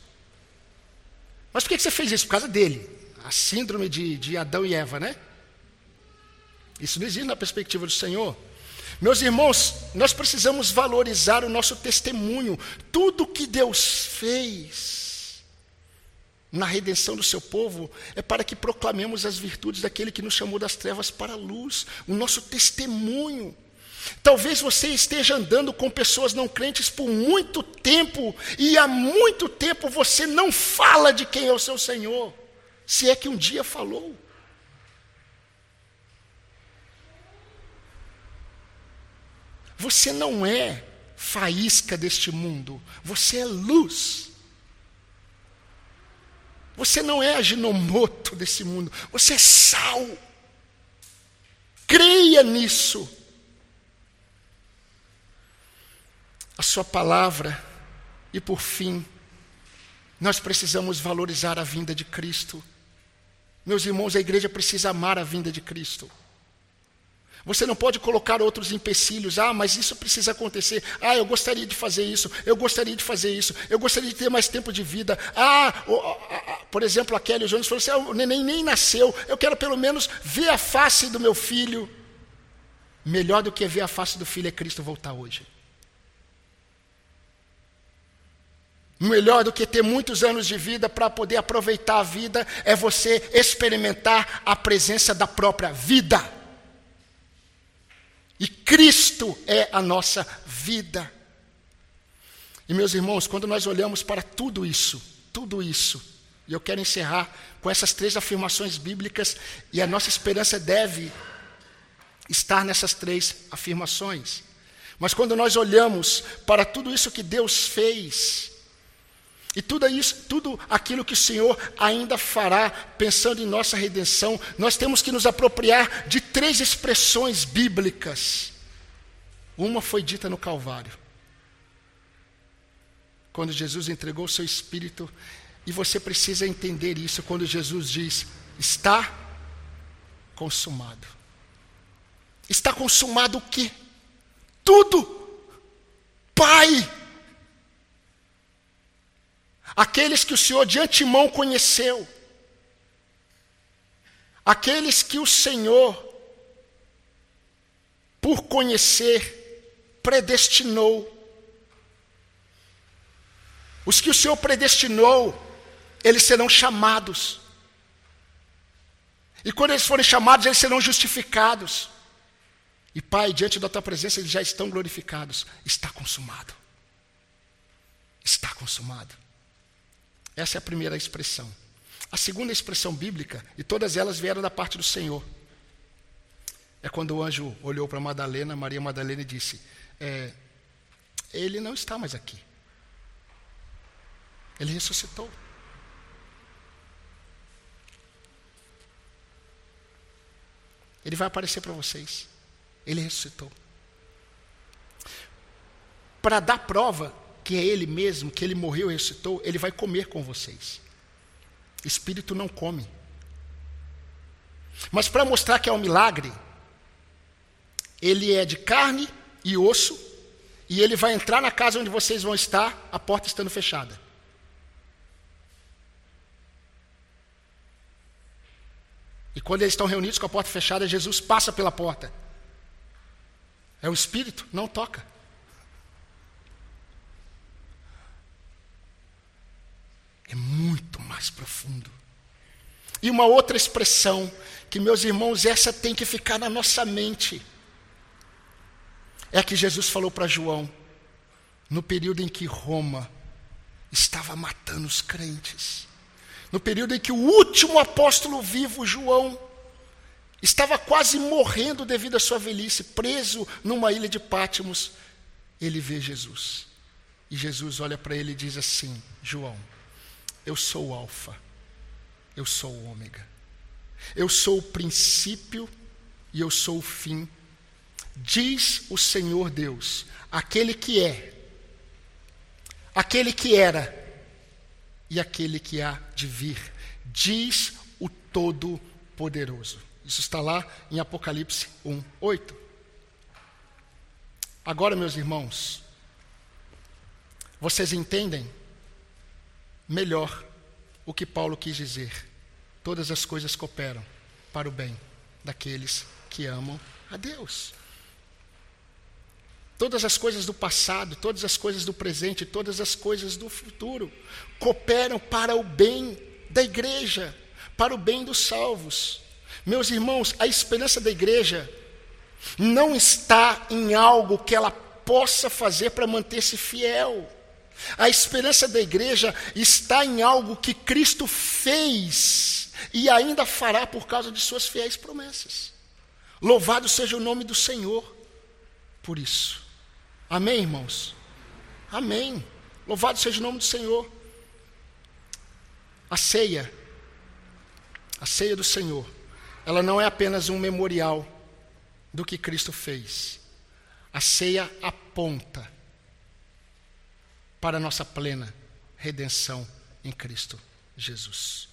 Mas por que você fez isso? Por causa dele. A síndrome de, de Adão e Eva, né? Isso não existe na perspectiva do Senhor. Meus irmãos, nós precisamos valorizar o nosso testemunho. Tudo que Deus fez na redenção do seu povo é para que proclamemos as virtudes daquele que nos chamou das trevas para a luz, o nosso testemunho. Talvez você esteja andando com pessoas não crentes por muito tempo e há muito tempo você não fala de quem é o seu Senhor, se é que um dia falou. Você não é faísca deste mundo, você é luz. Você não é aginomoto desse mundo, você é sal. Creia nisso. A sua palavra, e por fim, nós precisamos valorizar a vinda de Cristo. Meus irmãos, a igreja precisa amar a vinda de Cristo. Você não pode colocar outros empecilhos. Ah, mas isso precisa acontecer. Ah, eu gostaria de fazer isso. Eu gostaria de fazer isso. Eu gostaria de ter mais tempo de vida. Ah, por exemplo, a Kelly Jones falou assim: ah, o neném nem nasceu. Eu quero pelo menos ver a face do meu filho. Melhor do que ver a face do filho é Cristo voltar hoje. Melhor do que ter muitos anos de vida para poder aproveitar a vida é você experimentar a presença da própria vida. E Cristo é a nossa vida. E meus irmãos, quando nós olhamos para tudo isso, tudo isso, e eu quero encerrar com essas três afirmações bíblicas, e a nossa esperança deve estar nessas três afirmações. Mas quando nós olhamos para tudo isso que Deus fez, e tudo isso, tudo aquilo que o Senhor ainda fará, pensando em nossa redenção, nós temos que nos apropriar de três expressões bíblicas. Uma foi dita no Calvário. Quando Jesus entregou o seu espírito, e você precisa entender isso quando Jesus diz: está consumado. Está consumado o quê? Tudo. Pai, aqueles que o Senhor de antemão conheceu, aqueles que o Senhor, por conhecer, predestinou. Os que o Senhor predestinou, eles serão chamados. E quando eles forem chamados, eles serão justificados. E Pai, diante da tua presença, eles já estão glorificados. Está consumado. Está consumado. Essa é a primeira expressão. A segunda expressão bíblica, e todas elas vieram da parte do Senhor, é quando o anjo olhou para Madalena, Maria Madalena, e disse: é, Ele não está mais aqui. Ele ressuscitou. Ele vai aparecer para vocês. Ele ressuscitou. Para dar prova que é Ele mesmo, que Ele morreu e ressuscitou, Ele vai comer com vocês. Espírito não come. Mas para mostrar que é um milagre, Ele é de carne e osso, e Ele vai entrar na casa onde vocês vão estar, a porta estando fechada. E quando eles estão reunidos com a porta fechada, Jesus passa pela porta. É o Espírito, não toca. É muito mais profundo. E uma outra expressão, que meus irmãos, essa tem que ficar na nossa mente. É que Jesus falou para João, no período em que Roma estava matando os crentes no período em que o último apóstolo vivo, João, estava quase morrendo devido à sua velhice, preso numa ilha de Pátimos, ele vê Jesus. E Jesus olha para ele e diz assim: João, eu sou o Alfa, eu sou o Ômega, eu sou o princípio e eu sou o fim. Diz o Senhor Deus, aquele que é, aquele que era e aquele que há de vir, diz o Todo-Poderoso. Isso está lá em Apocalipse 1, 8. Agora, meus irmãos, vocês entendem melhor o que Paulo quis dizer. Todas as coisas cooperam para o bem daqueles que amam a Deus. Todas as coisas do passado, todas as coisas do presente, todas as coisas do futuro cooperam para o bem da igreja, para o bem dos salvos. Meus irmãos, a esperança da igreja não está em algo que ela possa fazer para manter-se fiel. A esperança da igreja está em algo que Cristo fez e ainda fará por causa de suas fiéis promessas. Louvado seja o nome do Senhor por isso. Amém, irmãos? Amém. Louvado seja o nome do Senhor. A ceia, a ceia do Senhor, ela não é apenas um memorial do que Cristo fez. A ceia aponta para a nossa plena redenção em Cristo Jesus.